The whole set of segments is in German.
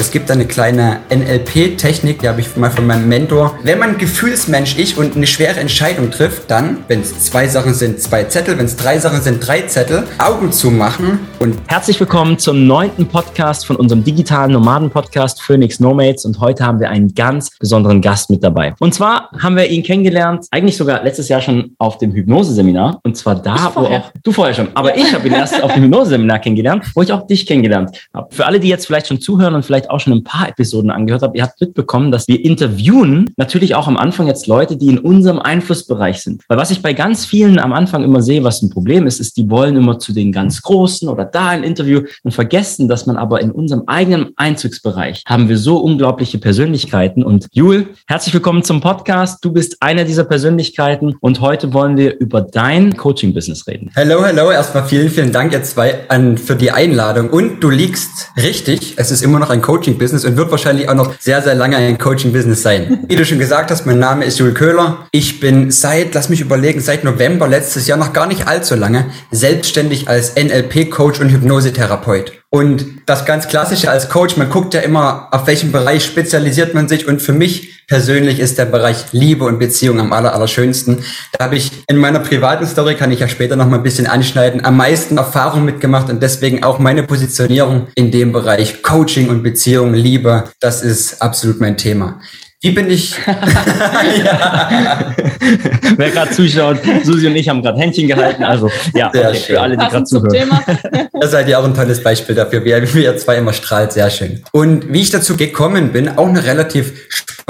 Es gibt eine kleine NLP-Technik, die habe ich mal von meinem Mentor. Wenn man Gefühlsmensch ist und eine schwere Entscheidung trifft, dann, wenn es zwei Sachen sind, zwei Zettel, wenn es drei Sachen sind, drei Zettel, Augen zu machen und. Herzlich willkommen zum neunten Podcast von unserem digitalen Nomaden-Podcast Phoenix Nomads und heute haben wir einen ganz besonderen Gast mit dabei. Und zwar haben wir ihn kennengelernt, eigentlich sogar letztes Jahr schon auf dem Hypnose-Seminar und zwar da, wo auch, du vorher schon, aber ich habe ihn erst auf dem Hypnose-Seminar kennengelernt, wo ich auch dich kennengelernt habe. Für alle, die jetzt vielleicht schon zuhören und vielleicht auch schon ein paar Episoden angehört haben, ihr habt mitbekommen, dass wir interviewen natürlich auch am Anfang jetzt Leute, die in unserem Einflussbereich sind. Weil was ich bei ganz vielen am Anfang immer sehe, was ein Problem ist, ist, die wollen immer zu den ganz Großen oder da ein Interview und vergessen, dass man aber in unserem eigenen Einzugsbereich haben wir so unglaubliche Persönlichkeiten. Und Jul, herzlich willkommen zum Podcast. Du bist einer dieser Persönlichkeiten und heute wollen wir über dein Coaching-Business reden. Hello, hello. Erstmal vielen, vielen Dank jetzt zwei an, für die Einladung. Und du liegst richtig. Es ist immer noch ein Coaching-Business und wird wahrscheinlich auch noch sehr, sehr lange ein Coaching-Business sein. Wie du schon gesagt hast, mein Name ist Jules Köhler. Ich bin seit, lass mich überlegen, seit November letztes Jahr, noch gar nicht allzu lange, selbstständig als NLP-Coach und Hypnosetherapeut. Und das ganz Klassische als Coach, man guckt ja immer, auf welchem Bereich spezialisiert man sich. Und für mich persönlich ist der Bereich Liebe und Beziehung am aller, allerschönsten. Da habe ich in meiner privaten Story, kann ich ja später noch mal ein bisschen anschneiden, am meisten Erfahrung mitgemacht und deswegen auch meine Positionierung in dem Bereich Coaching und Beziehung, Liebe, das ist absolut mein Thema. Wie bin ich? Wer gerade zuschaut, Susi und ich haben gerade Händchen gehalten. Also ja, okay, für alle, die gerade zuhören. Da seid ihr auch ein tolles Beispiel dafür, wie ihr zwei immer strahlt. Sehr schön. Und wie ich dazu gekommen bin, auch eine relativ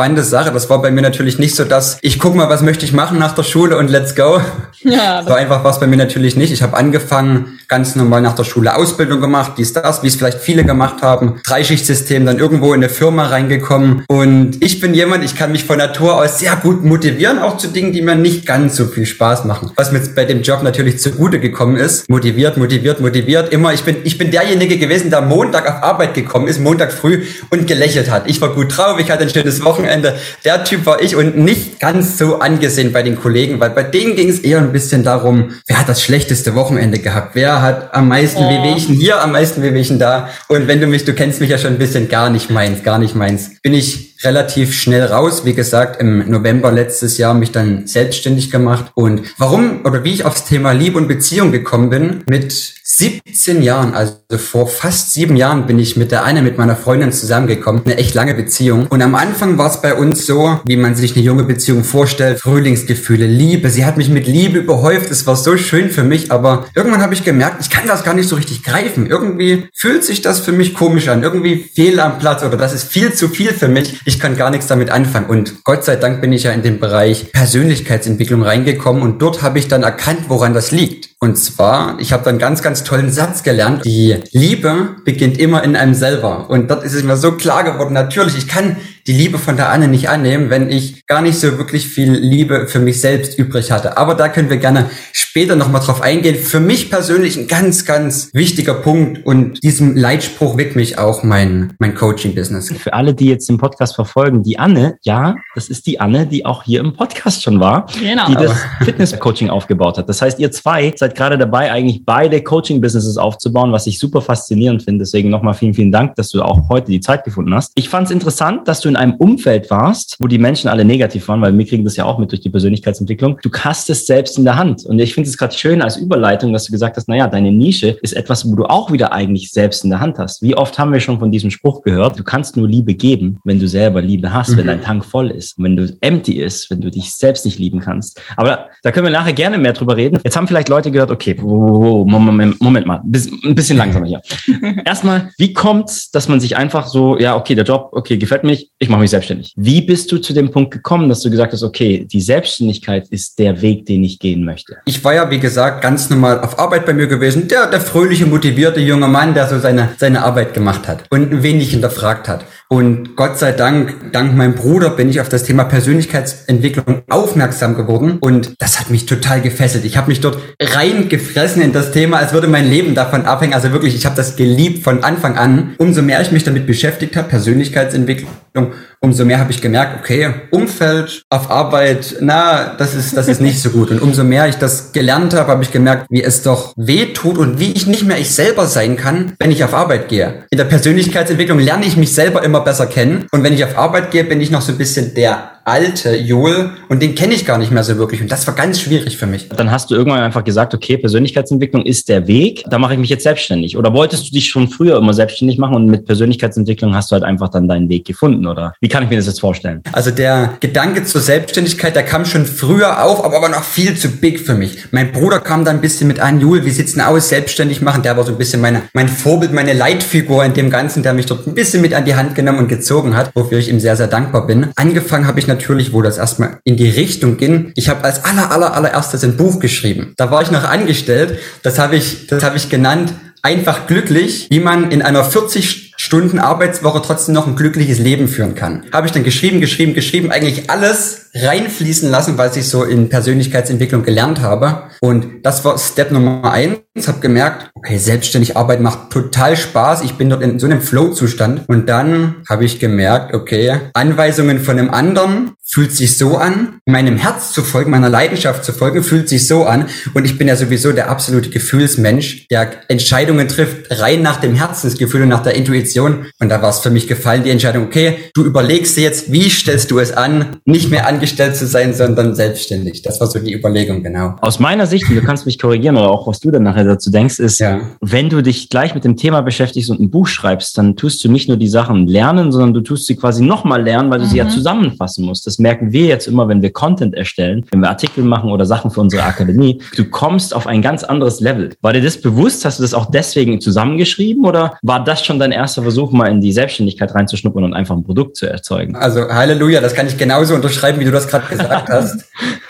spannende Sache. Das war bei mir natürlich nicht so, dass ich guck mal, was möchte ich machen nach der Schule und let's go. Ja, so einfach war es bei mir natürlich nicht. Ich habe angefangen, ganz normal nach der Schule Ausbildung gemacht, dies, das, wie es vielleicht viele gemacht haben. Dreischichtsystem, dann irgendwo in eine Firma reingekommen. Und ich bin jemand, ich kann mich von Natur aus sehr gut motivieren, auch zu Dingen, die mir nicht ganz so viel Spaß machen. Was mir bei dem Job natürlich zugute gekommen ist. Motiviert, motiviert, motiviert. Immer, ich bin, ich bin derjenige gewesen, der Montag auf Arbeit gekommen ist, Montag früh und gelächelt hat. Ich war gut drauf, ich hatte ein schönes Wochenende. Der Typ war ich und nicht ganz so angesehen bei den Kollegen, weil bei denen ging es eher ein bisschen darum, wer hat das schlechteste Wochenende gehabt? Wer hat am meisten oh. Wehwehchen hier, am meisten Wehwehchen da? Und wenn du mich, du kennst mich ja schon ein bisschen, gar nicht meins, gar nicht meins. Bin ich relativ schnell raus. Wie gesagt, im November letztes Jahr mich dann selbstständig gemacht. Und warum oder wie ich aufs Thema Liebe und Beziehung gekommen bin, mit 17 Jahren, also vor fast sieben Jahren bin ich mit der eine, mit meiner Freundin zusammengekommen. Eine echt lange Beziehung. Und am Anfang war es bei uns so, wie man sich eine junge Beziehung vorstellt. Frühlingsgefühle, Liebe. Sie hat mich mit Liebe überhäuft. Es war so schön für mich. Aber irgendwann habe ich gemerkt, ich kann das gar nicht so richtig greifen. Irgendwie fühlt sich das für mich komisch an. Irgendwie fehl am Platz oder das ist viel zu viel für mich ich kann gar nichts damit anfangen. Und Gott sei Dank bin ich ja in den Bereich Persönlichkeitsentwicklung reingekommen und dort habe ich dann erkannt, woran das liegt. Und zwar, ich habe dann ganz, ganz tollen Satz gelernt. Die Liebe beginnt immer in einem selber. Und dort ist es mir so klar geworden, natürlich, ich kann die Liebe von der Anne nicht annehmen, wenn ich gar nicht so wirklich viel Liebe für mich selbst übrig hatte. Aber da können wir gerne später nochmal drauf eingehen. Für mich persönlich ein ganz, ganz wichtiger Punkt und diesem Leitspruch widmet mich auch mein, mein Coaching-Business. Für alle, die jetzt den Podcast verfolgen, die Anne, ja, das ist die Anne, die auch hier im Podcast schon war, genau. die das Fitness-Coaching aufgebaut hat. Das heißt, ihr zwei seid gerade dabei, eigentlich beide Coaching-Businesses aufzubauen, was ich super faszinierend finde. Deswegen nochmal vielen, vielen Dank, dass du auch heute die Zeit gefunden hast. Ich fand es interessant, dass du in einem Umfeld warst, wo die Menschen alle negativ waren, weil wir kriegen das ja auch mit durch die Persönlichkeitsentwicklung. Du hast es selbst in der Hand. Und ich finde es gerade schön als Überleitung, dass du gesagt hast, naja, deine Nische ist etwas, wo du auch wieder eigentlich selbst in der Hand hast. Wie oft haben wir schon von diesem Spruch gehört? Du kannst nur Liebe geben, wenn du selber Liebe hast, mhm. wenn dein Tank voll ist, wenn du empty ist, wenn du dich selbst nicht lieben kannst. Aber da können wir nachher gerne mehr drüber reden. Jetzt haben vielleicht Leute gehört, okay, Moment, Moment mal, ein bisschen langsamer hier. Erstmal, wie kommt dass man sich einfach so, ja, okay, der Job, okay, gefällt mir nicht, ich mache mich selbstständig. Wie bist du zu dem Punkt gekommen, dass du gesagt hast, okay, die Selbstständigkeit ist der Weg, den ich gehen möchte? Ich war ja, wie gesagt, ganz normal auf Arbeit bei mir gewesen. Der, der fröhliche, motivierte junge Mann, der so seine, seine Arbeit gemacht hat und wenig hinterfragt hat. Und Gott sei Dank, dank meinem Bruder, bin ich auf das Thema Persönlichkeitsentwicklung aufmerksam geworden. Und das hat mich total gefesselt. Ich habe mich dort reingefressen in das Thema, als würde mein Leben davon abhängen. Also wirklich, ich habe das geliebt von Anfang an. Umso mehr ich mich damit beschäftigt habe, Persönlichkeitsentwicklung, know umso mehr habe ich gemerkt, okay, Umfeld auf Arbeit, na, das ist, das ist nicht so gut. Und umso mehr ich das gelernt habe, habe ich gemerkt, wie es doch weh tut und wie ich nicht mehr ich selber sein kann, wenn ich auf Arbeit gehe. In der Persönlichkeitsentwicklung lerne ich mich selber immer besser kennen. Und wenn ich auf Arbeit gehe, bin ich noch so ein bisschen der alte Joel und den kenne ich gar nicht mehr so wirklich und das war ganz schwierig für mich. Dann hast du irgendwann einfach gesagt, okay, Persönlichkeitsentwicklung ist der Weg, da mache ich mich jetzt selbstständig. Oder wolltest du dich schon früher immer selbstständig machen und mit Persönlichkeitsentwicklung hast du halt einfach dann deinen Weg gefunden oder wie kann ich mir das jetzt vorstellen? Also der Gedanke zur Selbstständigkeit, der kam schon früher auf, aber, aber noch viel zu big für mich. Mein Bruder kam da ein bisschen mit an, Joel, wie sieht's denn aus, selbstständig machen? Der war so ein bisschen meine, mein Vorbild, meine Leitfigur in dem Ganzen, der mich dort ein bisschen mit an die Hand genommen und gezogen hat, wofür ich ihm sehr, sehr dankbar bin. Angefangen habe ich natürlich, wo das erstmal in die Richtung ging. Ich habe als aller, aller, allererstes ein Buch geschrieben. Da war ich noch angestellt. Das habe ich, das habe ich genannt. Einfach glücklich, wie man in einer 40 Stunden Arbeitswoche trotzdem noch ein glückliches Leben führen kann. Habe ich dann geschrieben, geschrieben, geschrieben, eigentlich alles reinfließen lassen, was ich so in Persönlichkeitsentwicklung gelernt habe. Und das war Step Nummer eins. Habe gemerkt, okay, selbstständig Arbeit macht total Spaß. Ich bin dort in so einem Flow-Zustand. Und dann habe ich gemerkt, okay, Anweisungen von einem anderen fühlt sich so an, meinem Herz zu folgen, meiner Leidenschaft zu folgen, fühlt sich so an. Und ich bin ja sowieso der absolute Gefühlsmensch, der Entscheidungen trifft rein nach dem Herzensgefühl und nach der Intuition. Und da war es für mich gefallen, die Entscheidung, okay, du überlegst dir jetzt, wie stellst du es an, nicht mehr angestellt zu sein, sondern selbstständig. Das war so die Überlegung, genau. Aus meiner Sicht, und du kannst mich korrigieren oder auch was du dann nachher dazu denkst, ist, ja. wenn du dich gleich mit dem Thema beschäftigst und ein Buch schreibst, dann tust du nicht nur die Sachen lernen, sondern du tust sie quasi nochmal lernen, weil du mhm. sie ja mhm. zusammenfassen musst. Das merken wir jetzt immer, wenn wir Content erstellen, wenn wir Artikel machen oder Sachen für unsere Akademie. Du kommst auf ein ganz anderes Level. War dir das bewusst? Hast du das auch deswegen zusammengeschrieben oder war das schon dein erster Versuch, mal in die Selbstständigkeit reinzuschnuppern und einfach ein Produkt zu erzeugen? Also Halleluja, das kann ich genauso unterschreiben, wie du das gerade gesagt hast.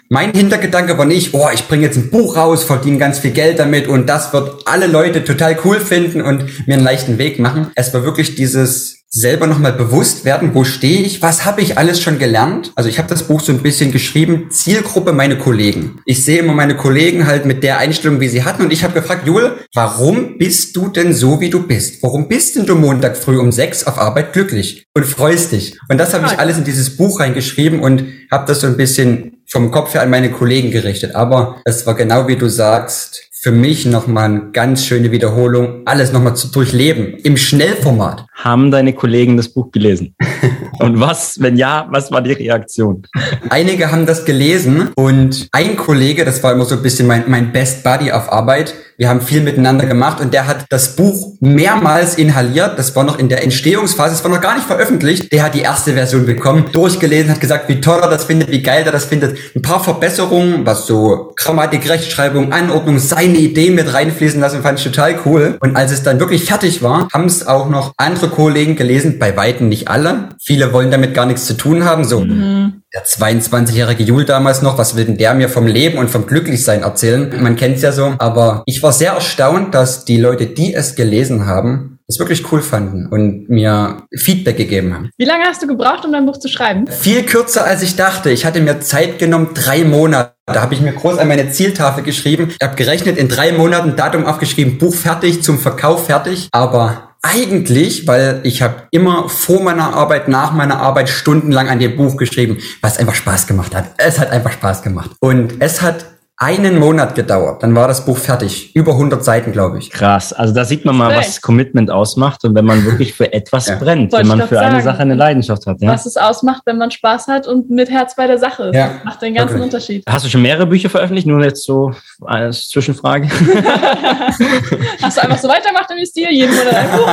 Mein Hintergedanke war nicht, oh, ich bringe jetzt ein Buch raus, verdiene ganz viel Geld damit und das wird alle Leute total cool finden und mir einen leichten Weg machen. Es war wirklich dieses selber nochmal bewusst werden, wo stehe ich, was habe ich alles schon gelernt. Also ich habe das Buch so ein bisschen geschrieben, Zielgruppe meine Kollegen. Ich sehe immer meine Kollegen halt mit der Einstellung, wie sie hatten und ich habe gefragt, Joel, warum bist du denn so, wie du bist? Warum bist denn du Montag früh um sechs auf Arbeit glücklich und freust dich? Und das habe ich alles in dieses Buch reingeschrieben und habe das so ein bisschen vom Kopf her an meine Kollegen gerichtet. Aber es war genau wie du sagst, für mich nochmal eine ganz schöne Wiederholung, alles nochmal zu durchleben, im Schnellformat. Haben deine Kollegen das Buch gelesen? und was, wenn ja, was war die Reaktion? Einige haben das gelesen und ein Kollege, das war immer so ein bisschen mein, mein Best Buddy auf Arbeit, wir haben viel miteinander gemacht und der hat das Buch mehrmals inhaliert. Das war noch in der Entstehungsphase, es war noch gar nicht veröffentlicht. Der hat die erste Version bekommen, durchgelesen, hat gesagt, wie toll er das findet, wie geil er das findet. Ein paar Verbesserungen, was so Grammatik, Rechtschreibung, Anordnung, seine Ideen mit reinfließen lassen, fand ich total cool. Und als es dann wirklich fertig war, haben es auch noch andere Kollegen gelesen, bei Weitem nicht alle. Viele wollen damit gar nichts zu tun haben, so mhm der 22-jährige Jul damals noch, was will denn der mir vom Leben und vom Glücklichsein erzählen? Man kennt's ja so. Aber ich war sehr erstaunt, dass die Leute, die es gelesen haben, es wirklich cool fanden und mir Feedback gegeben haben. Wie lange hast du gebraucht, um dein Buch zu schreiben? Viel kürzer, als ich dachte. Ich hatte mir Zeit genommen, drei Monate. Da habe ich mir groß an meine Zieltafel geschrieben. Ich habe gerechnet, in drei Monaten Datum aufgeschrieben, Buch fertig, zum Verkauf fertig. Aber eigentlich, weil ich habe immer vor meiner Arbeit, nach meiner Arbeit stundenlang an dem Buch geschrieben, was einfach Spaß gemacht hat. Es hat einfach Spaß gemacht. Und es hat einen Monat gedauert. Dann war das Buch fertig. Über 100 Seiten, glaube ich. Krass. Also da sieht man mal, was Commitment ausmacht und wenn man wirklich für etwas ja. brennt, Wollte wenn man für sagen. eine Sache eine Leidenschaft hat. Ja? Was es ausmacht, wenn man Spaß hat und mit Herz bei der Sache ist. Ja. Das macht den ganzen okay. Unterschied. Hast du schon mehrere Bücher veröffentlicht? Nur jetzt so als Zwischenfrage. Hast du einfach so weitergemacht im Stil? Jeden Monat ein Buch?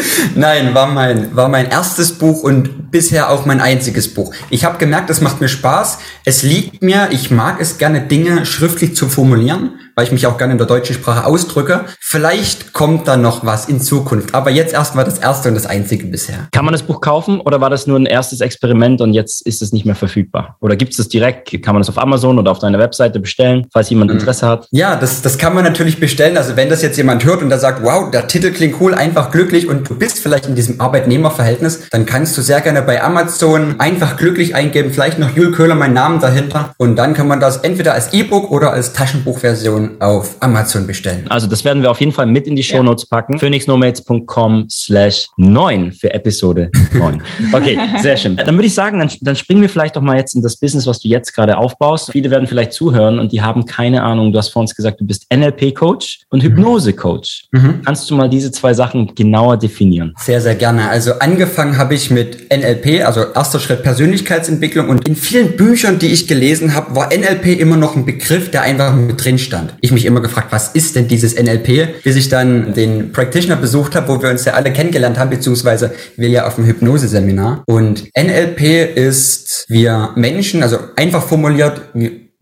Nein, war mein, war mein erstes Buch und bisher auch mein einziges Buch. Ich habe gemerkt, es macht mir Spaß. Es liegt mir, ich mag es gerne, Dinge schriftlich zu formulieren weil ich mich auch gerne in der deutschen Sprache ausdrücke. Vielleicht kommt da noch was in Zukunft, aber jetzt erstmal das erste und das einzige bisher. Kann man das Buch kaufen oder war das nur ein erstes Experiment und jetzt ist es nicht mehr verfügbar? Oder gibt es das direkt? Kann man das auf Amazon oder auf deiner Webseite bestellen, falls jemand mhm. Interesse hat? Ja, das, das kann man natürlich bestellen. Also wenn das jetzt jemand hört und der sagt, wow, der Titel klingt cool, einfach glücklich und du bist vielleicht in diesem Arbeitnehmerverhältnis, dann kannst du sehr gerne bei Amazon einfach glücklich eingeben, vielleicht noch Jule Köhler mein Namen dahinter und dann kann man das entweder als E-Book oder als Taschenbuchversion auf Amazon bestellen. Also das werden wir auf jeden Fall mit in die Show Notes ja. packen. phoenixnomads.com slash 9 für Episode 9. Okay, sehr schön. Dann würde ich sagen, dann, dann springen wir vielleicht doch mal jetzt in das Business, was du jetzt gerade aufbaust. Viele werden vielleicht zuhören und die haben keine Ahnung. Du hast vor uns gesagt, du bist NLP-Coach und Hypnose-Coach. Mhm. Kannst du mal diese zwei Sachen genauer definieren? Sehr, sehr gerne. Also angefangen habe ich mit NLP, also erster Schritt Persönlichkeitsentwicklung und in vielen Büchern, die ich gelesen habe, war NLP immer noch ein Begriff, der einfach mit drin stand. Ich mich immer gefragt, was ist denn dieses NLP? Bis ich dann den Practitioner besucht habe, wo wir uns ja alle kennengelernt haben, beziehungsweise wir ja auf dem Hypnose-Seminar. Und NLP ist, wir Menschen, also einfach formuliert,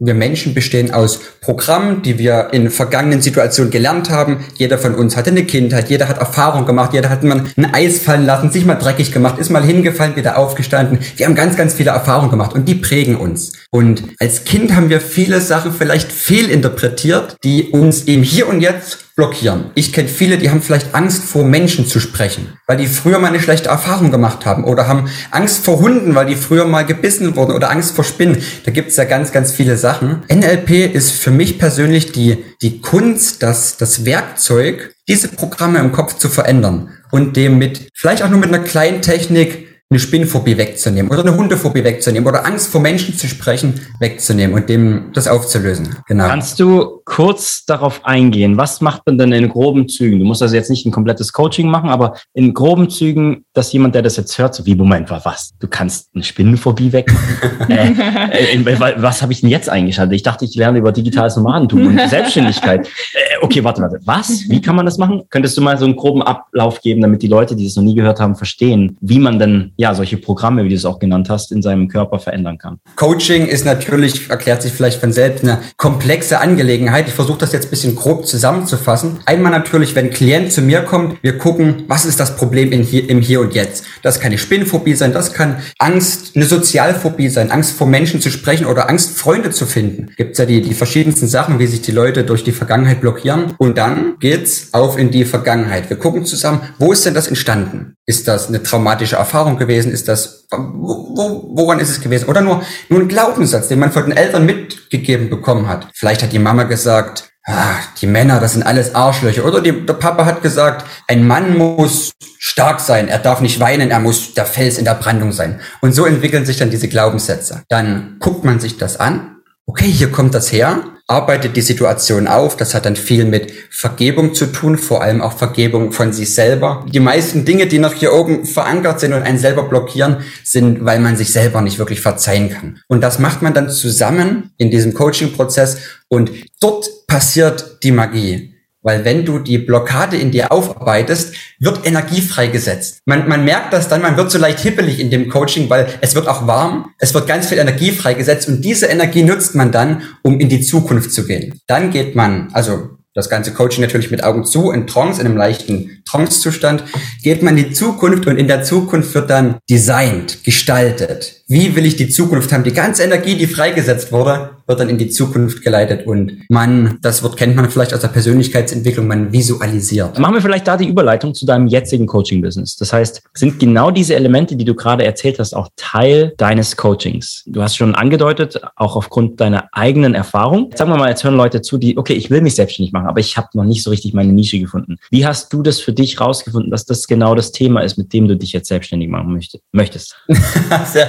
wir Menschen bestehen aus Programmen, die wir in vergangenen Situationen gelernt haben. Jeder von uns hatte eine Kindheit, jeder hat Erfahrung gemacht, jeder hat mal ein Eis fallen lassen, sich mal dreckig gemacht, ist mal hingefallen, wieder aufgestanden. Wir haben ganz, ganz viele Erfahrungen gemacht und die prägen uns. Und als Kind haben wir viele Sachen vielleicht fehlinterpretiert, die uns eben hier und jetzt blockieren. Ich kenne viele, die haben vielleicht Angst vor Menschen zu sprechen, weil die früher mal eine schlechte Erfahrung gemacht haben oder haben Angst vor Hunden, weil die früher mal gebissen wurden oder Angst vor Spinnen. Da gibt's ja ganz, ganz viele Sachen. NLP ist für mich persönlich die, die Kunst, das, das Werkzeug, diese Programme im Kopf zu verändern und dem mit, vielleicht auch nur mit einer kleinen Technik eine Spinnphobie wegzunehmen oder eine Hundephobie wegzunehmen oder Angst vor Menschen zu sprechen wegzunehmen und dem das aufzulösen. Genau. Kannst du kurz darauf eingehen? Was macht man denn in groben Zügen? Du musst also jetzt nicht ein komplettes Coaching machen, aber in groben Zügen, dass jemand, der das jetzt hört, so wie Moment war was? Du kannst eine Spinnenphobie wegmachen? äh, äh, was habe ich denn jetzt eingeschaltet? Ich dachte, ich lerne über digitales Nomadentum und Selbstständigkeit. Äh, okay, warte, warte. Was? Wie kann man das machen? Könntest du mal so einen groben Ablauf geben, damit die Leute, die das noch nie gehört haben, verstehen, wie man denn ja, solche Programme, wie du es auch genannt hast, in seinem Körper verändern kann. Coaching ist natürlich, erklärt sich vielleicht von selbst, eine komplexe Angelegenheit. Ich versuche das jetzt ein bisschen grob zusammenzufassen. Einmal natürlich, wenn ein Klient zu mir kommt, wir gucken, was ist das Problem in hier, im Hier und Jetzt. Das kann eine Spinnphobie sein, das kann Angst, eine Sozialphobie sein, Angst vor Menschen zu sprechen oder Angst, Freunde zu finden. Gibt ja die, die verschiedensten Sachen, wie sich die Leute durch die Vergangenheit blockieren. Und dann geht's auf in die Vergangenheit. Wir gucken zusammen, wo ist denn das entstanden? Ist das eine traumatische Erfahrung gewesen? Gewesen? Ist das, wo, woran ist es gewesen? Oder nur, nur ein Glaubenssatz, den man von den Eltern mitgegeben bekommen hat. Vielleicht hat die Mama gesagt, ah, die Männer, das sind alles Arschlöcher. Oder die, der Papa hat gesagt, ein Mann muss stark sein, er darf nicht weinen, er muss der Fels in der Brandung sein. Und so entwickeln sich dann diese Glaubenssätze. Dann guckt man sich das an. Okay, hier kommt das her arbeitet die Situation auf. Das hat dann viel mit Vergebung zu tun, vor allem auch Vergebung von sich selber. Die meisten Dinge, die noch hier oben verankert sind und einen selber blockieren, sind, weil man sich selber nicht wirklich verzeihen kann. Und das macht man dann zusammen in diesem Coaching-Prozess und dort passiert die Magie. Weil wenn du die Blockade in dir aufarbeitest, wird Energie freigesetzt. Man, man merkt das dann, man wird so leicht hippelig in dem Coaching, weil es wird auch warm, es wird ganz viel Energie freigesetzt und diese Energie nutzt man dann, um in die Zukunft zu gehen. Dann geht man, also das ganze Coaching natürlich mit Augen zu, in Trance, in einem leichten Trance-Zustand, geht man in die Zukunft und in der Zukunft wird dann designt, gestaltet. Wie will ich die Zukunft haben? Die ganze Energie, die freigesetzt wurde, wird dann in die Zukunft geleitet und man, das Wort kennt man vielleicht aus der Persönlichkeitsentwicklung, man visualisiert. Machen wir vielleicht da die Überleitung zu deinem jetzigen Coaching-Business. Das heißt, sind genau diese Elemente, die du gerade erzählt hast, auch Teil deines Coachings? Du hast schon angedeutet, auch aufgrund deiner eigenen Erfahrung. Sagen wir mal, jetzt hören Leute zu, die, okay, ich will mich selbstständig machen, aber ich habe noch nicht so richtig meine Nische gefunden. Wie hast du das für dich rausgefunden, dass das genau das Thema ist, mit dem du dich jetzt selbstständig machen möchtest? sehr,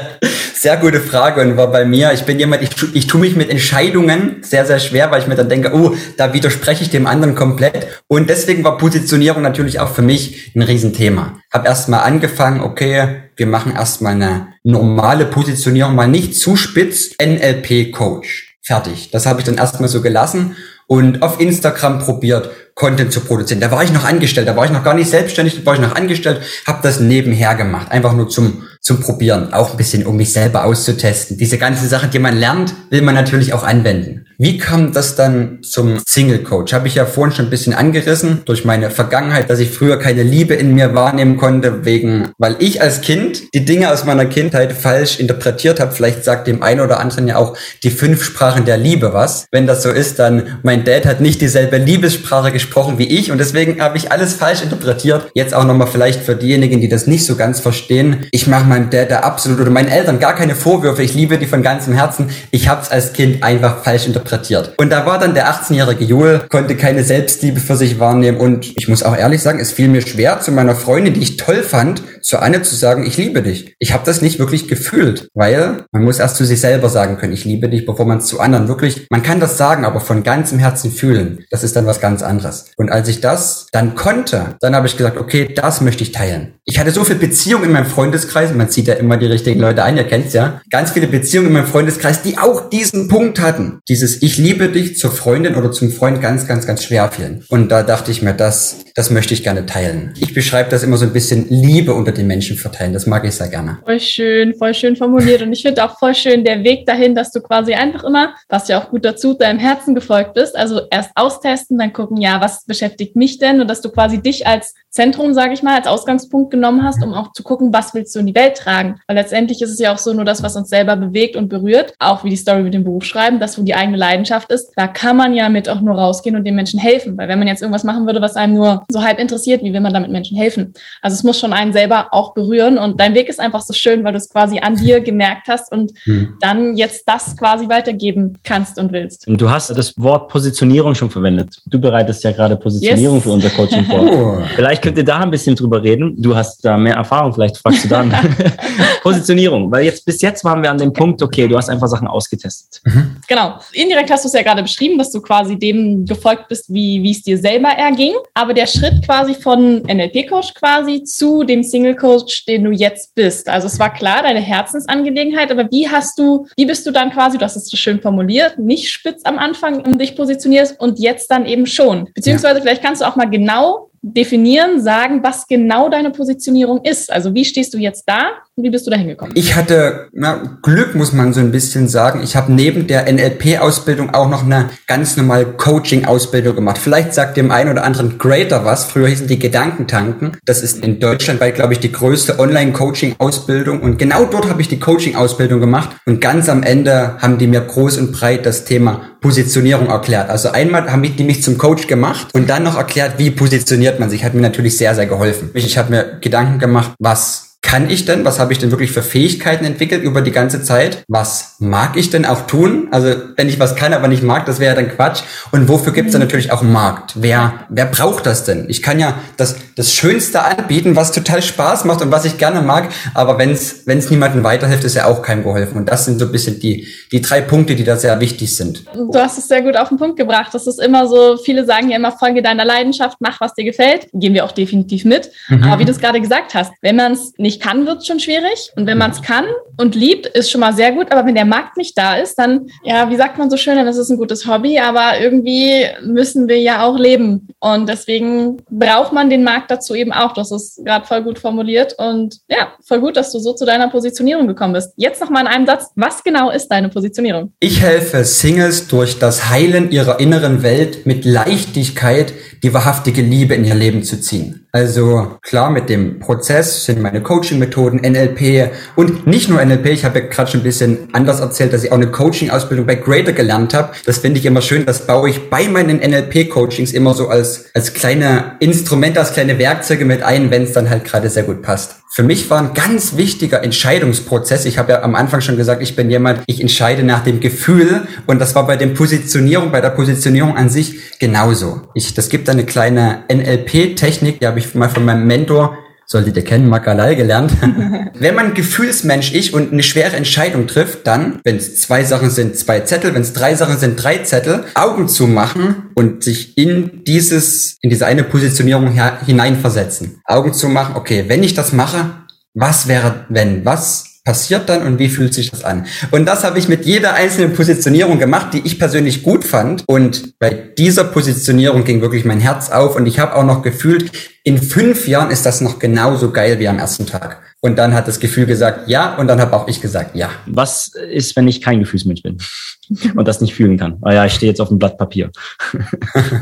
sehr gute Frage und war bei mir, ich bin jemand, ich, ich tue mich mit Entscheidungen sehr, sehr schwer, weil ich mir dann denke, oh, da widerspreche ich dem anderen komplett. Und deswegen war Positionierung natürlich auch für mich ein Riesenthema. Hab erstmal angefangen, okay, wir machen erstmal eine normale Positionierung, mal nicht zu spitz, NLP-Coach. Fertig. Das habe ich dann erstmal so gelassen und auf Instagram probiert, Content zu produzieren. Da war ich noch angestellt, da war ich noch gar nicht selbstständig, da war ich noch angestellt, habe das nebenher gemacht, einfach nur zum zum Probieren, auch ein bisschen, um mich selber auszutesten. Diese ganzen Sachen, die man lernt, will man natürlich auch anwenden. Wie kam das dann zum Single Coach? Habe ich ja vorhin schon ein bisschen angerissen durch meine Vergangenheit, dass ich früher keine Liebe in mir wahrnehmen konnte, wegen, weil ich als Kind die Dinge aus meiner Kindheit falsch interpretiert habe. Vielleicht sagt dem einen oder anderen ja auch die fünf Sprachen der Liebe was. Wenn das so ist, dann mein Dad hat nicht dieselbe Liebessprache gesprochen wie ich und deswegen habe ich alles falsch interpretiert. Jetzt auch nochmal vielleicht für diejenigen, die das nicht so ganz verstehen. Ich mache meinem Dad da absolut oder meinen Eltern gar keine Vorwürfe. Ich liebe die von ganzem Herzen. Ich habe es als Kind einfach falsch interpretiert. Und da war dann der 18-jährige Joel, konnte keine Selbstliebe für sich wahrnehmen. Und ich muss auch ehrlich sagen, es fiel mir schwer zu meiner Freundin, die ich toll fand, zu Anne zu sagen, ich liebe dich. Ich habe das nicht wirklich gefühlt, weil man muss erst zu sich selber sagen können, ich liebe dich, bevor man es zu anderen wirklich, man kann das sagen, aber von ganzem Herzen fühlen, das ist dann was ganz anderes. Und als ich das dann konnte, dann habe ich gesagt, okay, das möchte ich teilen. Ich hatte so viel Beziehungen in meinem Freundeskreis, man zieht ja immer die richtigen Leute ein, ihr kennt's ja, ganz viele Beziehungen in meinem Freundeskreis, die auch diesen Punkt hatten. Dieses Ich liebe dich zur Freundin oder zum Freund ganz, ganz, ganz schwer fielen. Und da dachte ich mir, das, das möchte ich gerne teilen. Ich beschreibe das immer so ein bisschen Liebe unter den Menschen verteilen. Das mag ich sehr gerne. Voll schön, voll schön formuliert. Und ich finde auch voll schön der Weg dahin, dass du quasi einfach immer, was ja auch gut dazu, deinem Herzen gefolgt bist. Also erst austesten, dann gucken, ja, was beschäftigt mich denn? Und dass du quasi dich als Zentrum, sage ich mal, als Ausgangspunkt genommen hast, um auch zu gucken, was willst du in die Welt tragen. Weil letztendlich ist es ja auch so nur das, was uns selber bewegt und berührt. Auch wie die Story mit dem Beruf schreiben, das, wo die eigene Leidenschaft ist. Da kann man ja mit auch nur rausgehen und den Menschen helfen. Weil wenn man jetzt irgendwas machen würde, was einem nur so halb interessiert, wie will man damit Menschen helfen? Also es muss schon einen selber auch berühren. Und dein Weg ist einfach so schön, weil du es quasi an dir gemerkt hast und hm. dann jetzt das quasi weitergeben kannst und willst. Und du hast das Wort Positionierung schon verwendet. Du bereitest ja gerade Positionierung yes. für unser Coaching vor. Oh. Vielleicht könnt ihr da ein bisschen drüber reden. Du hast da mehr Erfahrung, vielleicht fragst du dann. Positionierung, weil jetzt bis jetzt waren wir an dem Punkt, okay, du hast einfach Sachen ausgetestet. Mhm. Genau. Indirekt hast du es ja gerade beschrieben, dass du quasi dem gefolgt bist, wie, wie es dir selber erging. Aber der Schritt quasi von NLP-Coach quasi zu dem Single-Coach, den du jetzt bist. Also es war klar, deine Herzensangelegenheit, aber wie hast du, wie bist du dann quasi, du hast es so schön formuliert, nicht spitz am Anfang um dich positionierst und jetzt dann eben schon. Beziehungsweise ja. vielleicht kannst du auch mal genau definieren, sagen, was genau deine Positionierung ist. Also wie stehst du jetzt da und wie bist du da hingekommen? Ich hatte na, Glück, muss man so ein bisschen sagen. Ich habe neben der NLP-Ausbildung auch noch eine ganz normale Coaching-Ausbildung gemacht. Vielleicht sagt dem einen oder anderen Greater was. Früher hießen die Gedankentanken. Das ist in Deutschland, weil glaube ich die größte Online-Coaching-Ausbildung. Und genau dort habe ich die Coaching-Ausbildung gemacht. Und ganz am Ende haben die mir groß und breit das Thema Positionierung erklärt. Also einmal haben die mich zum Coach gemacht und dann noch erklärt, wie positioniert man sich. Hat mir natürlich sehr, sehr geholfen. Ich habe mir Gedanken gemacht, was kann ich denn? Was habe ich denn wirklich für Fähigkeiten entwickelt über die ganze Zeit? Was mag ich denn auch tun? Also wenn ich was kann, aber nicht mag, das wäre ja dann Quatsch. Und wofür gibt es dann mhm. natürlich auch einen Markt? Wer, wer braucht das denn? Ich kann ja das, das Schönste anbieten, was total Spaß macht und was ich gerne mag, aber wenn es niemandem weiterhilft, ist ja auch keinem geholfen. Und das sind so ein bisschen die, die drei Punkte, die da sehr wichtig sind. Du hast es sehr gut auf den Punkt gebracht. Das ist immer so, viele sagen ja immer, folge deiner Leidenschaft, mach, was dir gefällt. Gehen wir auch definitiv mit. Mhm. Aber wie du es gerade gesagt hast, wenn man es nicht nicht kann, wird es schon schwierig. Und wenn man es kann und liebt, ist schon mal sehr gut. Aber wenn der Markt nicht da ist, dann, ja, wie sagt man so schön, dann ist es ein gutes Hobby. Aber irgendwie müssen wir ja auch leben. Und deswegen braucht man den Markt dazu eben auch. Das ist gerade voll gut formuliert. Und ja, voll gut, dass du so zu deiner Positionierung gekommen bist. Jetzt noch mal in einem Satz. Was genau ist deine Positionierung? Ich helfe Singles durch das Heilen ihrer inneren Welt mit Leichtigkeit die wahrhaftige Liebe in ihr Leben zu ziehen. Also klar, mit dem Prozess sind meine Coaching-Methoden, NLP und nicht nur NLP, ich habe ja gerade schon ein bisschen anders erzählt, dass ich auch eine Coaching-Ausbildung bei Greater gelernt habe. Das finde ich immer schön, das baue ich bei meinen NLP-Coachings immer so als, als kleine Instrumente, als kleine Werkzeuge mit ein, wenn es dann halt gerade sehr gut passt. Für mich war ein ganz wichtiger Entscheidungsprozess. Ich habe ja am Anfang schon gesagt, ich bin jemand, ich entscheide nach dem Gefühl und das war bei dem Positionierung, bei der Positionierung an sich genauso. Ich, das gibt eine kleine NLP-Technik, die habe ich mal von meinem Mentor solltet ihr kennen, Makalal gelernt. wenn man Gefühlsmensch ist und eine schwere Entscheidung trifft, dann, wenn es zwei Sachen sind, zwei Zettel, wenn es drei Sachen sind, drei Zettel, Augen zu machen und sich in dieses, in diese eine Positionierung hineinversetzen. Augen zu machen, okay, wenn ich das mache, was wäre, wenn, was passiert dann und wie fühlt sich das an? Und das habe ich mit jeder einzelnen Positionierung gemacht, die ich persönlich gut fand. Und bei dieser Positionierung ging wirklich mein Herz auf und ich habe auch noch gefühlt, in fünf Jahren ist das noch genauso geil wie am ersten Tag. Und dann hat das Gefühl gesagt, ja, und dann habe auch ich gesagt, ja. Was ist, wenn ich kein Gefühlsmensch bin und das nicht fühlen kann? Ah ja, ich stehe jetzt auf dem Blatt Papier.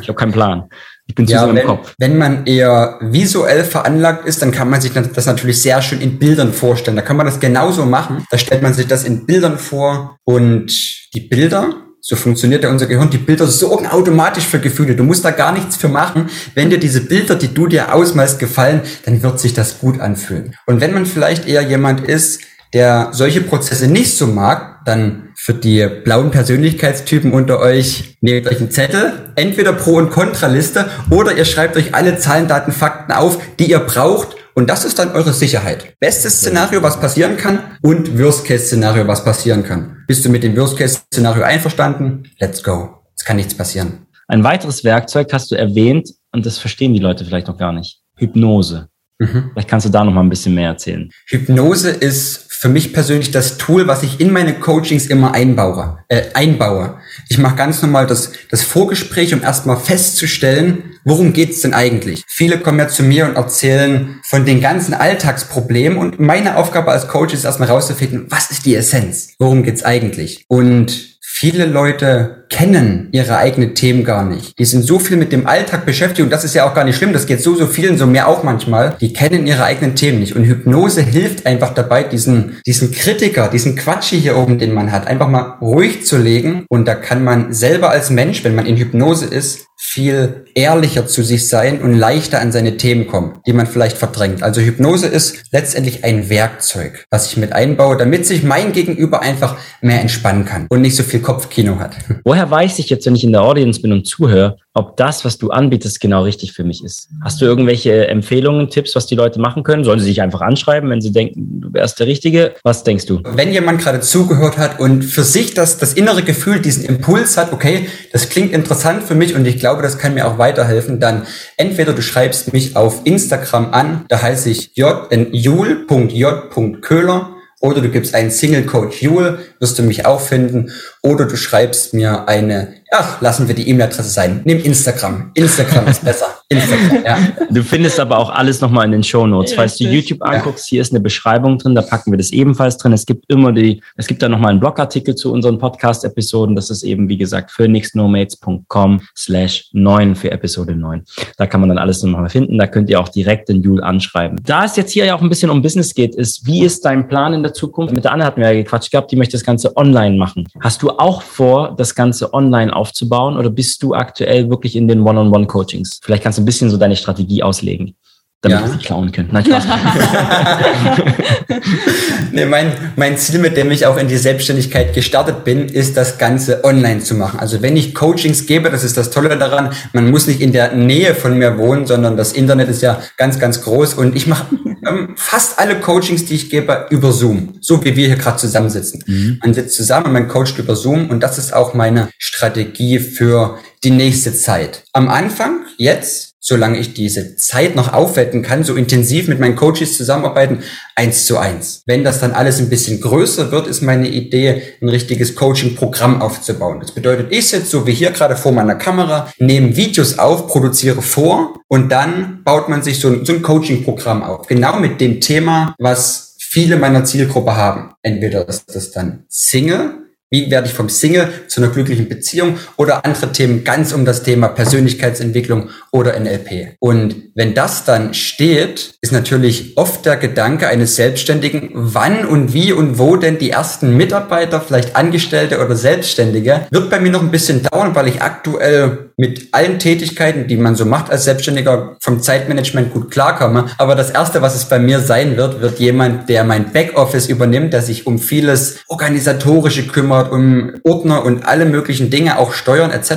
ich habe keinen Plan. Ich bin zu ja, so im Kopf. Wenn man eher visuell veranlagt ist, dann kann man sich das natürlich sehr schön in Bildern vorstellen. Da kann man das genauso machen. Da stellt man sich das in Bildern vor und die Bilder so funktioniert ja unser Gehirn. Die Bilder sorgen automatisch für Gefühle. Du musst da gar nichts für machen. Wenn dir diese Bilder, die du dir ausmalst, gefallen, dann wird sich das gut anfühlen. Und wenn man vielleicht eher jemand ist, der solche Prozesse nicht so mag, dann für die blauen Persönlichkeitstypen unter euch nehmt euch einen Zettel, entweder Pro- und Kontraliste oder ihr schreibt euch alle Zahlen, Daten, Fakten auf, die ihr braucht, und das ist dann eure Sicherheit. Bestes Szenario, was passieren kann und Worst-Case-Szenario, was passieren kann. Bist du mit dem Worst-Case-Szenario einverstanden? Let's go. Es kann nichts passieren. Ein weiteres Werkzeug hast du erwähnt und das verstehen die Leute vielleicht noch gar nicht. Hypnose. Mhm. Vielleicht kannst du da noch mal ein bisschen mehr erzählen. Hypnose ist für mich persönlich das Tool, was ich in meine Coachings immer einbaue. Äh, einbaue. Ich mache ganz normal das, das Vorgespräch, um erstmal festzustellen, worum geht's denn eigentlich? Viele kommen ja zu mir und erzählen von den ganzen Alltagsproblemen und meine Aufgabe als Coach ist erstmal rauszufinden, was ist die Essenz? Worum geht's eigentlich? Und Viele Leute kennen ihre eigenen Themen gar nicht. Die sind so viel mit dem Alltag beschäftigt und das ist ja auch gar nicht schlimm. Das geht so, so vielen, so mehr auch manchmal. Die kennen ihre eigenen Themen nicht. Und Hypnose hilft einfach dabei, diesen, diesen Kritiker, diesen Quatschi hier oben, den man hat, einfach mal ruhig zu legen. Und da kann man selber als Mensch, wenn man in Hypnose ist, viel ehrlicher zu sich sein und leichter an seine Themen kommen, die man vielleicht verdrängt. Also Hypnose ist letztendlich ein Werkzeug, was ich mit einbaue, damit sich mein Gegenüber einfach mehr entspannen kann und nicht so viel Kopfkino hat. Woher weiß ich jetzt, wenn ich in der Audience bin und zuhöre, ob das, was du anbietest, genau richtig für mich ist. Hast du irgendwelche Empfehlungen, Tipps, was die Leute machen können? Sollen sie sich einfach anschreiben, wenn sie denken, du wärst der Richtige? Was denkst du? Wenn jemand gerade zugehört hat und für sich das, das innere Gefühl, diesen Impuls hat, okay, das klingt interessant für mich und ich glaube, das kann mir auch weiterhelfen, dann entweder du schreibst mich auf Instagram an, da heiße ich jul.j.köhler oder du gibst einen Single Code Jule, wirst du mich auch finden, oder du schreibst mir eine Ach, lassen wir die E-Mail-Adresse sein. Nimm Instagram. Instagram ist besser. Instagram, ja. Du findest aber auch alles nochmal in den Show Notes. Falls du YouTube anguckst, hier ist eine Beschreibung drin, da packen wir das ebenfalls drin. Es gibt immer die, es gibt da nochmal einen Blogartikel zu unseren Podcast-Episoden. Das ist eben, wie gesagt, phoenixnomates.com slash 9 für Episode 9. Da kann man dann alles nochmal finden. Da könnt ihr auch direkt den Jule anschreiben. Da es jetzt hier ja auch ein bisschen um Business geht, ist, wie ist dein Plan in der Zukunft? Mit der Anne hatten wir ja gequatscht gehabt, die möchte das Ganze online machen. Hast du auch vor, das Ganze online aufzubauen oder bist du aktuell wirklich in den One-on-One-Coachings? Vielleicht kannst du ein bisschen so deine Strategie auslegen damit ja. wir sie klauen können. Nein, nee, mein, mein Ziel, mit dem ich auch in die Selbstständigkeit gestartet bin, ist das Ganze online zu machen. Also wenn ich Coachings gebe, das ist das Tolle daran, man muss nicht in der Nähe von mir wohnen, sondern das Internet ist ja ganz, ganz groß und ich mache ähm, fast alle Coachings, die ich gebe, über Zoom. So wie wir hier gerade zusammensitzen. Mhm. Man sitzt zusammen, man coacht über Zoom und das ist auch meine Strategie für die nächste Zeit. Am Anfang, jetzt, solange ich diese Zeit noch aufwetten kann, so intensiv mit meinen Coaches zusammenarbeiten, eins zu eins. Wenn das dann alles ein bisschen größer wird, ist meine Idee, ein richtiges Coaching-Programm aufzubauen. Das bedeutet, ich sitze so wie hier gerade vor meiner Kamera, nehme Videos auf, produziere vor und dann baut man sich so ein, so ein Coaching-Programm auf. Genau mit dem Thema, was viele meiner Zielgruppe haben. Entweder ist das dann Single, wie werde ich vom Single zu einer glücklichen Beziehung oder andere Themen ganz um das Thema Persönlichkeitsentwicklung oder NLP. Und wenn das dann steht, ist natürlich oft der Gedanke eines Selbstständigen, wann und wie und wo denn die ersten Mitarbeiter, vielleicht Angestellte oder Selbstständige, wird bei mir noch ein bisschen dauern, weil ich aktuell mit allen Tätigkeiten, die man so macht als Selbstständiger, vom Zeitmanagement gut klarkomme. Aber das erste, was es bei mir sein wird, wird jemand, der mein Backoffice übernimmt, der sich um vieles organisatorische kümmert, um Ordner und alle möglichen Dinge, auch Steuern etc.,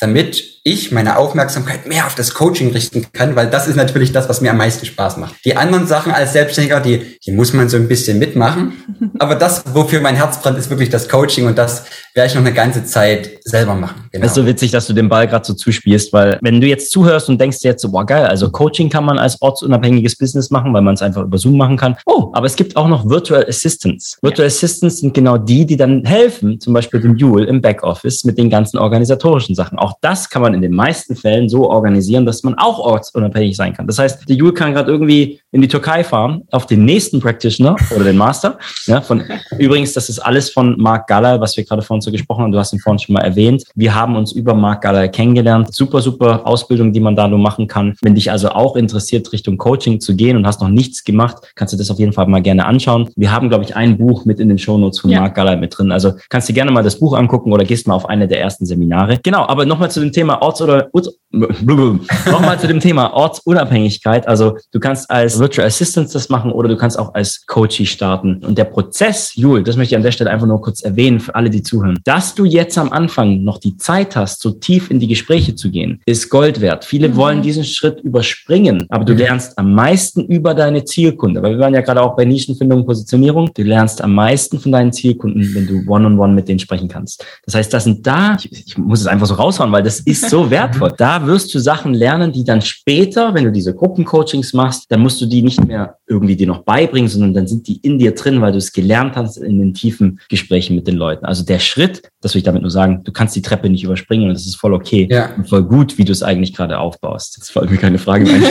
damit ich meine Aufmerksamkeit mehr auf das Coaching richten kann, weil das ist natürlich das, was mir am meisten Spaß macht. Die anderen Sachen als Selbstständiger, die, die muss man so ein bisschen mitmachen. Aber das, wofür mein Herz brennt, ist wirklich das Coaching und das werde ich noch eine ganze Zeit selber machen. Genau. Es ist so witzig, dass du den Ball gerade so zuspielst, weil wenn du jetzt zuhörst und denkst jetzt so, boah geil, also Coaching kann man als ortsunabhängiges Business machen, weil man es einfach über Zoom machen kann. Oh, aber es gibt auch noch Virtual Assistants. Virtual ja. Assistants sind genau die, die dann helfen, zum Beispiel dem Jule im Backoffice mit den ganzen organisatorischen Sachen. Auch das kann man in den meisten Fällen so organisieren, dass man auch ortsunabhängig sein kann. Das heißt, der Jule kann gerade irgendwie in die Türkei fahren, auf den nächsten Practitioner oder den Master. Ja, von, übrigens, das ist alles von Mark Galler, was wir gerade vorhin so gesprochen haben. Du hast ihn vorhin schon mal erwähnt. Wir haben uns über Mark Galler kennengelernt. Super, super Ausbildung, die man da nur machen kann. Wenn dich also auch interessiert, Richtung Coaching zu gehen und hast noch nichts gemacht, kannst du das auf jeden Fall mal gerne anschauen. Wir haben, glaube ich, ein Buch mit in den Shownotes von ja. Mark Galler mit drin. Also kannst du gerne mal das Buch angucken oder gehst mal auf eine der ersten Seminare. Genau, aber nochmal zu dem Thema Orts- oder nochmal zu dem Thema Ortsunabhängigkeit. Also du kannst als Virtual Assistant das machen oder du kannst auch als Coachie starten. Und der Prozess, Jul, das möchte ich an der Stelle einfach nur kurz erwähnen für alle, die zuhören. Dass du jetzt am Anfang noch die Zeit hast, so tief in die Gespräche zu gehen, ist Gold wert. Viele mhm. wollen diesen Schritt überspringen, aber du mhm. lernst am meisten über deine Zielkunde. Weil wir waren ja gerade auch bei Nischenfindung und Positionierung. Du lernst am meisten von deinen Zielkunden, wenn du one-on-one -on -one mit denen sprechen kannst. Das heißt, das sind da, ich, ich muss es einfach so raushauen, weil das ist so wertvoll. Da wirst du Sachen lernen, die dann später, wenn du diese Gruppencoachings machst, dann musst du die nicht mehr irgendwie dir noch beibringen, sondern dann sind die in dir drin, weil du es gelernt hast in den tiefen Gesprächen mit den Leuten. Also der Schritt, das will ich damit nur sagen, du kannst die Treppe nicht überspringen und das ist voll okay ja. und voll gut, wie du es eigentlich gerade aufbaust. Jetzt folgt mir keine Frage mehr.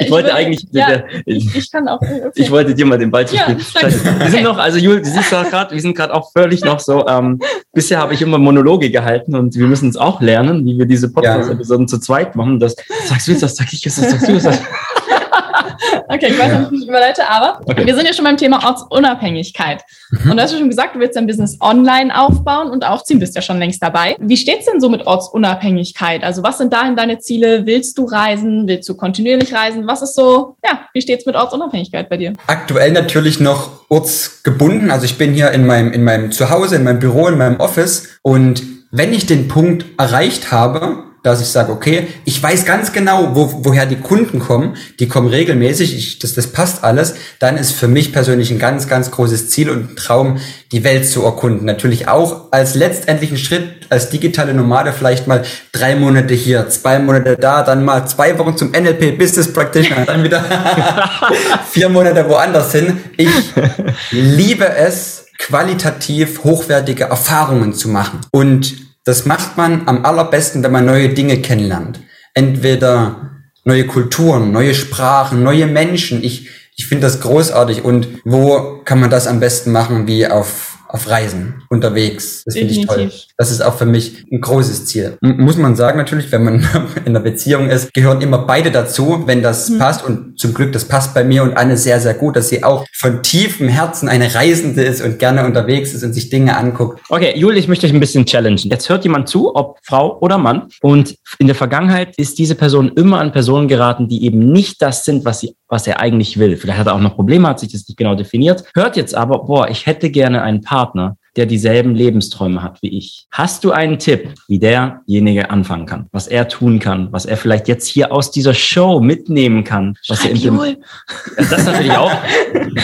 ich wollte ich eigentlich, ja, der, ich, ich, kann auch. Okay. Ich wollte dir mal den Ball zu spielen. Ja, wir sind noch, also Jul, du siehst gerade, wir sind gerade auch völlig noch so. Ähm, bisher habe ich immer Monologe gehalten und wir müssen es auch lernen, wie wir diese Podcast-Episoden zu zweit machen. Das sagst du, das sag ich, das sagst du, das. Okay, ich weiß nicht, wie ich überleite, aber okay. wir sind ja schon beim Thema Ortsunabhängigkeit. Mhm. Und du hast ja schon gesagt, du willst dein Business online aufbauen und aufziehen, bist ja schon längst dabei. Wie steht's denn so mit Ortsunabhängigkeit? Also was sind dahin deine Ziele? Willst du reisen? Willst du kontinuierlich reisen? Was ist so, ja, wie steht's mit Ortsunabhängigkeit bei dir? Aktuell natürlich noch ortsgebunden. Also ich bin hier in meinem, in meinem Zuhause, in meinem Büro, in meinem Office und wenn ich den Punkt erreicht habe, dass ich sage, okay, ich weiß ganz genau, wo, woher die Kunden kommen, die kommen regelmäßig, ich, das, das passt alles, dann ist für mich persönlich ein ganz, ganz großes Ziel und ein Traum, die Welt zu erkunden. Natürlich auch als letztendlichen Schritt, als digitale Nomade vielleicht mal drei Monate hier, zwei Monate da, dann mal zwei Wochen zum NLP Business Practitioner, dann wieder vier Monate woanders hin. Ich liebe es, qualitativ hochwertige Erfahrungen zu machen und das macht man am allerbesten, wenn man neue Dinge kennenlernt. Entweder neue Kulturen, neue Sprachen, neue Menschen. Ich, ich finde das großartig. Und wo kann man das am besten machen wie auf auf Reisen unterwegs. Das finde ich toll. Das ist auch für mich ein großes Ziel. M muss man sagen natürlich, wenn man in einer Beziehung ist, gehören immer beide dazu, wenn das mhm. passt. Und zum Glück, das passt bei mir und Anne sehr, sehr gut, dass sie auch von tiefem Herzen eine Reisende ist und gerne unterwegs ist und sich Dinge anguckt. Okay, Juli, ich möchte euch ein bisschen challengen. Jetzt hört jemand zu, ob Frau oder Mann. Und in der Vergangenheit ist diese Person immer an Personen geraten, die eben nicht das sind, was sie was er eigentlich will. Vielleicht hat er auch noch Probleme, hat sich das nicht genau definiert. Hört jetzt aber, boah, ich hätte gerne einen Partner, der dieselben Lebensträume hat wie ich. Hast du einen Tipp, wie derjenige anfangen kann, was er tun kann, was er vielleicht jetzt hier aus dieser Show mitnehmen kann? Was er in das natürlich auch.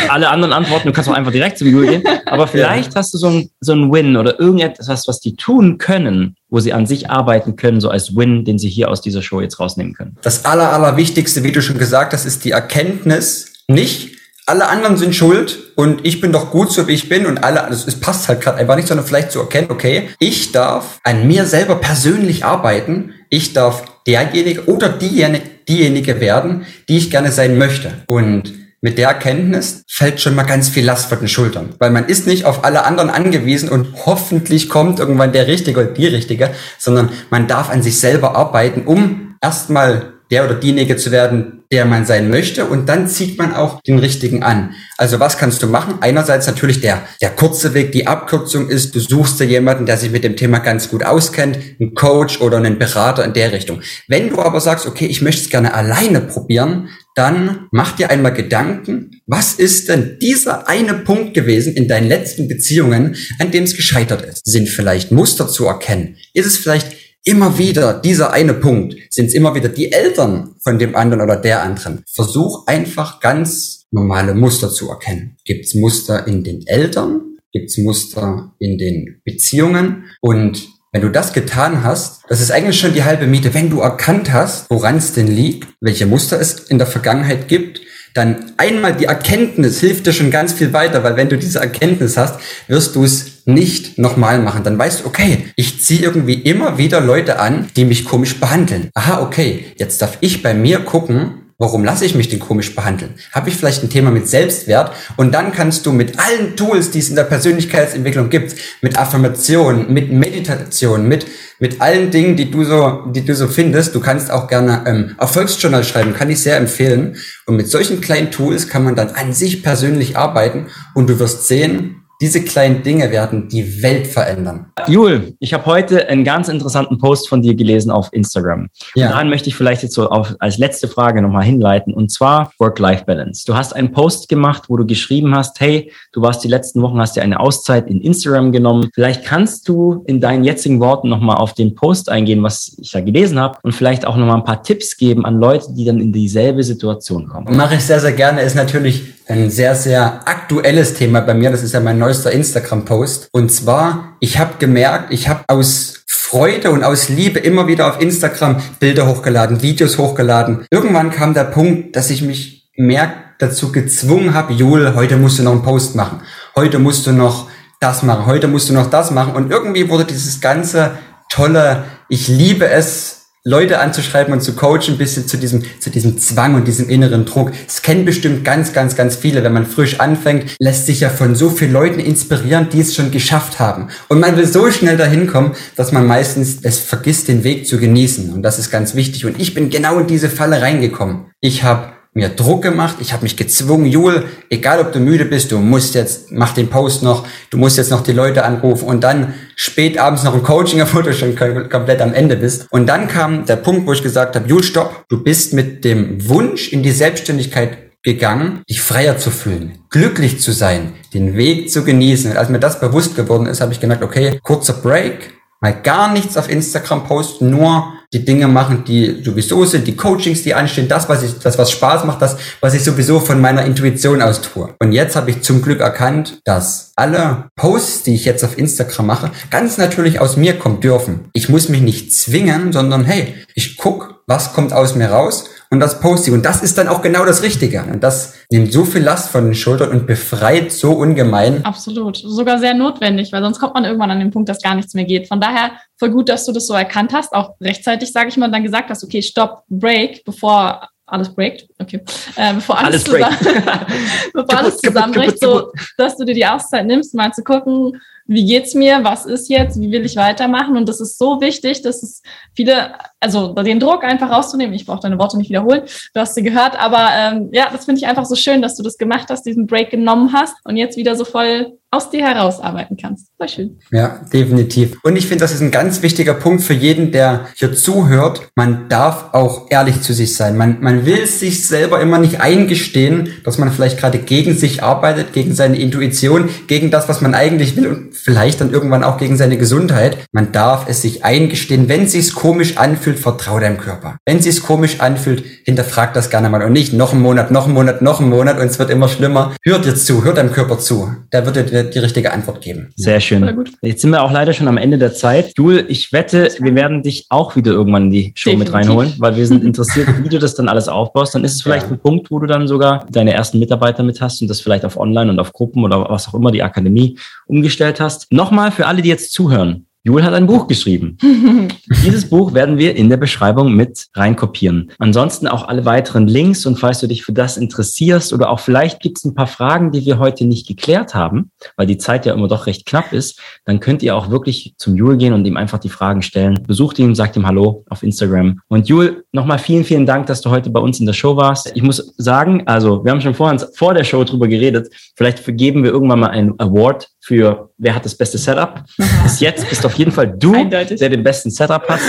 Alle anderen Antworten, du kannst auch einfach direkt zu Jul gehen. Aber vielleicht ja. hast du so ein, so ein Win oder irgendetwas, was die tun können, wo sie an sich arbeiten können, so als Win, den sie hier aus dieser Show jetzt rausnehmen können. Das aller, allerwichtigste, wie du schon gesagt hast, ist die Erkenntnis, nicht alle anderen sind schuld und ich bin doch gut so wie ich bin und alle, also es passt halt gerade einfach nicht, sondern vielleicht zu erkennen, okay, ich darf an mir selber persönlich arbeiten, ich darf derjenige oder diejenige, diejenige werden, die ich gerne sein möchte. Und mit der Erkenntnis fällt schon mal ganz viel Last von den Schultern. Weil man ist nicht auf alle anderen angewiesen und hoffentlich kommt irgendwann der Richtige oder die Richtige, sondern man darf an sich selber arbeiten, um erstmal der oder diejenige zu werden, der man sein möchte und dann zieht man auch den richtigen an. Also was kannst du machen? Einerseits natürlich der, der kurze Weg, die Abkürzung ist, du suchst dir jemanden, der sich mit dem Thema ganz gut auskennt, einen Coach oder einen Berater in der Richtung. Wenn du aber sagst, okay, ich möchte es gerne alleine probieren, dann mach dir einmal Gedanken, was ist denn dieser eine Punkt gewesen in deinen letzten Beziehungen, an dem es gescheitert ist? Sind vielleicht Muster zu erkennen? Ist es vielleicht immer wieder dieser eine Punkt? Sind es immer wieder die Eltern von dem anderen oder der anderen? Versuch einfach ganz normale Muster zu erkennen. Gibt es Muster in den Eltern? Gibt es Muster in den Beziehungen? Und wenn du das getan hast, das ist eigentlich schon die halbe Miete. Wenn du erkannt hast, woran es denn liegt, welche Muster es in der Vergangenheit gibt, dann einmal die Erkenntnis hilft dir schon ganz viel weiter, weil wenn du diese Erkenntnis hast, wirst du es nicht nochmal machen. Dann weißt du, okay, ich ziehe irgendwie immer wieder Leute an, die mich komisch behandeln. Aha, okay, jetzt darf ich bei mir gucken, Warum lasse ich mich denn komisch behandeln? Habe ich vielleicht ein Thema mit Selbstwert? Und dann kannst du mit allen Tools, die es in der Persönlichkeitsentwicklung gibt, mit Affirmation, mit Meditation, mit, mit allen Dingen, die du so, die du so findest, du kannst auch gerne ähm, Erfolgsjournal schreiben, kann ich sehr empfehlen. Und mit solchen kleinen Tools kann man dann an sich persönlich arbeiten und du wirst sehen, diese kleinen Dinge werden die Welt verändern. Jul, ich habe heute einen ganz interessanten Post von dir gelesen auf Instagram. Ja. Und daran möchte ich vielleicht jetzt so auf, als letzte Frage nochmal hinleiten. Und zwar Work-Life-Balance. Du hast einen Post gemacht, wo du geschrieben hast, hey, du warst die letzten Wochen, hast dir eine Auszeit in Instagram genommen. Vielleicht kannst du in deinen jetzigen Worten nochmal auf den Post eingehen, was ich da gelesen habe und vielleicht auch nochmal ein paar Tipps geben an Leute, die dann in dieselbe Situation kommen. Mache ich sehr, sehr gerne. Ist natürlich ein sehr, sehr aktuelles Thema bei mir. Das ist ja mein neuester Instagram-Post. Und zwar, ich habe gemerkt, ich habe aus Freude und aus Liebe immer wieder auf Instagram Bilder hochgeladen, Videos hochgeladen. Irgendwann kam der Punkt, dass ich mich mehr dazu gezwungen habe, Jul, heute musst du noch einen Post machen. Heute musst du noch das machen. Heute musst du noch das machen. Und irgendwie wurde dieses ganze tolle, ich liebe es, Leute anzuschreiben und zu coachen, ein bisschen zu diesem, zu diesem Zwang und diesem inneren Druck. Es kennen bestimmt ganz, ganz, ganz viele. Wenn man frisch anfängt, lässt sich ja von so vielen Leuten inspirieren, die es schon geschafft haben. Und man will so schnell dahin kommen, dass man meistens es vergisst, den Weg zu genießen. Und das ist ganz wichtig. Und ich bin genau in diese Falle reingekommen. Ich habe mir Druck gemacht, ich habe mich gezwungen, Jul, egal ob du müde bist, du musst jetzt, mach den Post noch, du musst jetzt noch die Leute anrufen und dann spät abends noch ein Coaching, obwohl du schon komplett am Ende bist. Und dann kam der Punkt, wo ich gesagt habe, Jul, stopp, du bist mit dem Wunsch in die Selbstständigkeit gegangen, dich freier zu fühlen, glücklich zu sein, den Weg zu genießen. Und als mir das bewusst geworden ist, habe ich gemerkt, okay, kurzer Break, mal gar nichts auf Instagram posten, nur die Dinge machen, die sowieso sind, die Coachings, die anstehen, das, was ich, das, was Spaß macht, das, was ich sowieso von meiner Intuition aus tue. Und jetzt habe ich zum Glück erkannt, dass alle Posts, die ich jetzt auf Instagram mache, ganz natürlich aus mir kommen dürfen. Ich muss mich nicht zwingen, sondern hey, ich guck, was kommt aus mir raus und das poste ich. Und das ist dann auch genau das Richtige. Und das nimmt so viel Last von den Schultern und befreit so ungemein. Absolut. Sogar sehr notwendig, weil sonst kommt man irgendwann an den Punkt, dass gar nichts mehr geht. Von daher voll gut, dass du das so erkannt hast, auch rechtzeitig, sage ich mal, dann gesagt hast, okay, stopp, break, bevor alles breakt, okay, äh, bevor alles, alles, zusammen, bevor alles zusammenbricht, so, dass du dir die Auszeit nimmst, mal zu gucken, wie geht's mir, was ist jetzt, wie will ich weitermachen und das ist so wichtig, dass es viele, also den Druck einfach rauszunehmen, ich brauche deine Worte nicht wiederholen, du hast sie gehört, aber ähm, ja, das finde ich einfach so schön, dass du das gemacht hast, diesen Break genommen hast und jetzt wieder so voll aus dir herausarbeiten kannst. War schön. Ja, definitiv. Und ich finde, das ist ein ganz wichtiger Punkt für jeden, der hier zuhört. Man darf auch ehrlich zu sich sein. Man, man will sich selber immer nicht eingestehen, dass man vielleicht gerade gegen sich arbeitet, gegen seine Intuition, gegen das, was man eigentlich will und vielleicht dann irgendwann auch gegen seine Gesundheit. Man darf es sich eingestehen. Wenn es sich komisch anfühlt, vertrau deinem Körper. Wenn es sich komisch anfühlt, hinterfrag das gerne mal und nicht noch einen Monat, noch einen Monat, noch einen Monat und es wird immer schlimmer. Hört jetzt zu, hört deinem Körper zu. Der wird dir die richtige Antwort geben. Sehr schön. Jetzt sind wir auch leider schon am Ende der Zeit. Jul, ich wette, wir werden dich auch wieder irgendwann in die Show Definitiv. mit reinholen, weil wir sind interessiert, wie du das dann alles aufbaust. Dann ist es vielleicht ja. ein Punkt, wo du dann sogar deine ersten Mitarbeiter mit hast und das vielleicht auf Online und auf Gruppen oder was auch immer die Akademie umgestellt hast. Nochmal für alle, die jetzt zuhören. Jule hat ein Buch geschrieben. Dieses Buch werden wir in der Beschreibung mit reinkopieren. Ansonsten auch alle weiteren Links und falls du dich für das interessierst oder auch vielleicht gibt es ein paar Fragen, die wir heute nicht geklärt haben, weil die Zeit ja immer doch recht knapp ist, dann könnt ihr auch wirklich zum Jule gehen und ihm einfach die Fragen stellen. Besucht ihn, sagt ihm Hallo auf Instagram. Und Jule, nochmal vielen, vielen Dank, dass du heute bei uns in der Show warst. Ich muss sagen, also wir haben schon vorhin vor der Show drüber geredet. Vielleicht vergeben wir irgendwann mal einen Award für wer hat das beste Setup. Bis jetzt bist auf jeden Fall du, Eindeutig. der den besten Setup hat.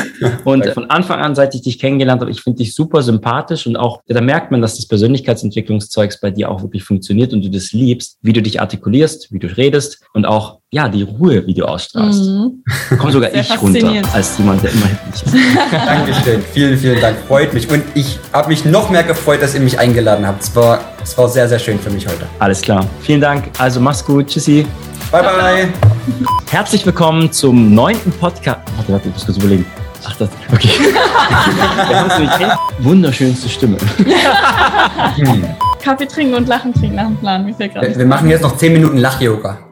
Und von Anfang an, seit ich dich kennengelernt habe, ich finde dich super sympathisch und auch, da merkt man, dass das Persönlichkeitsentwicklungszeugs bei dir auch wirklich funktioniert und du das liebst, wie du dich artikulierst, wie du redest und auch, ja, die Ruhe, wie du ausstrahlst. Mhm. Komm sogar Sehr ich runter, als jemand, der immer hipplich ist. Dankeschön. Vielen, vielen Dank. Freut mich. Und ich habe mich noch mehr gefreut, dass ihr mich eingeladen habt. Es war, es war sehr, sehr schön für mich heute. Alles klar. Vielen Dank. Also mach's gut. Tschüssi. Bye, bye. Herzlich willkommen zum neunten Podcast. Warte, warte, ich muss kurz überlegen. Ach, das, okay. Wunderschönste Stimme. Kaffee trinken und Lachen trinken nach dem Plan. Wir machen jetzt noch 10 Minuten Lach-Yoga.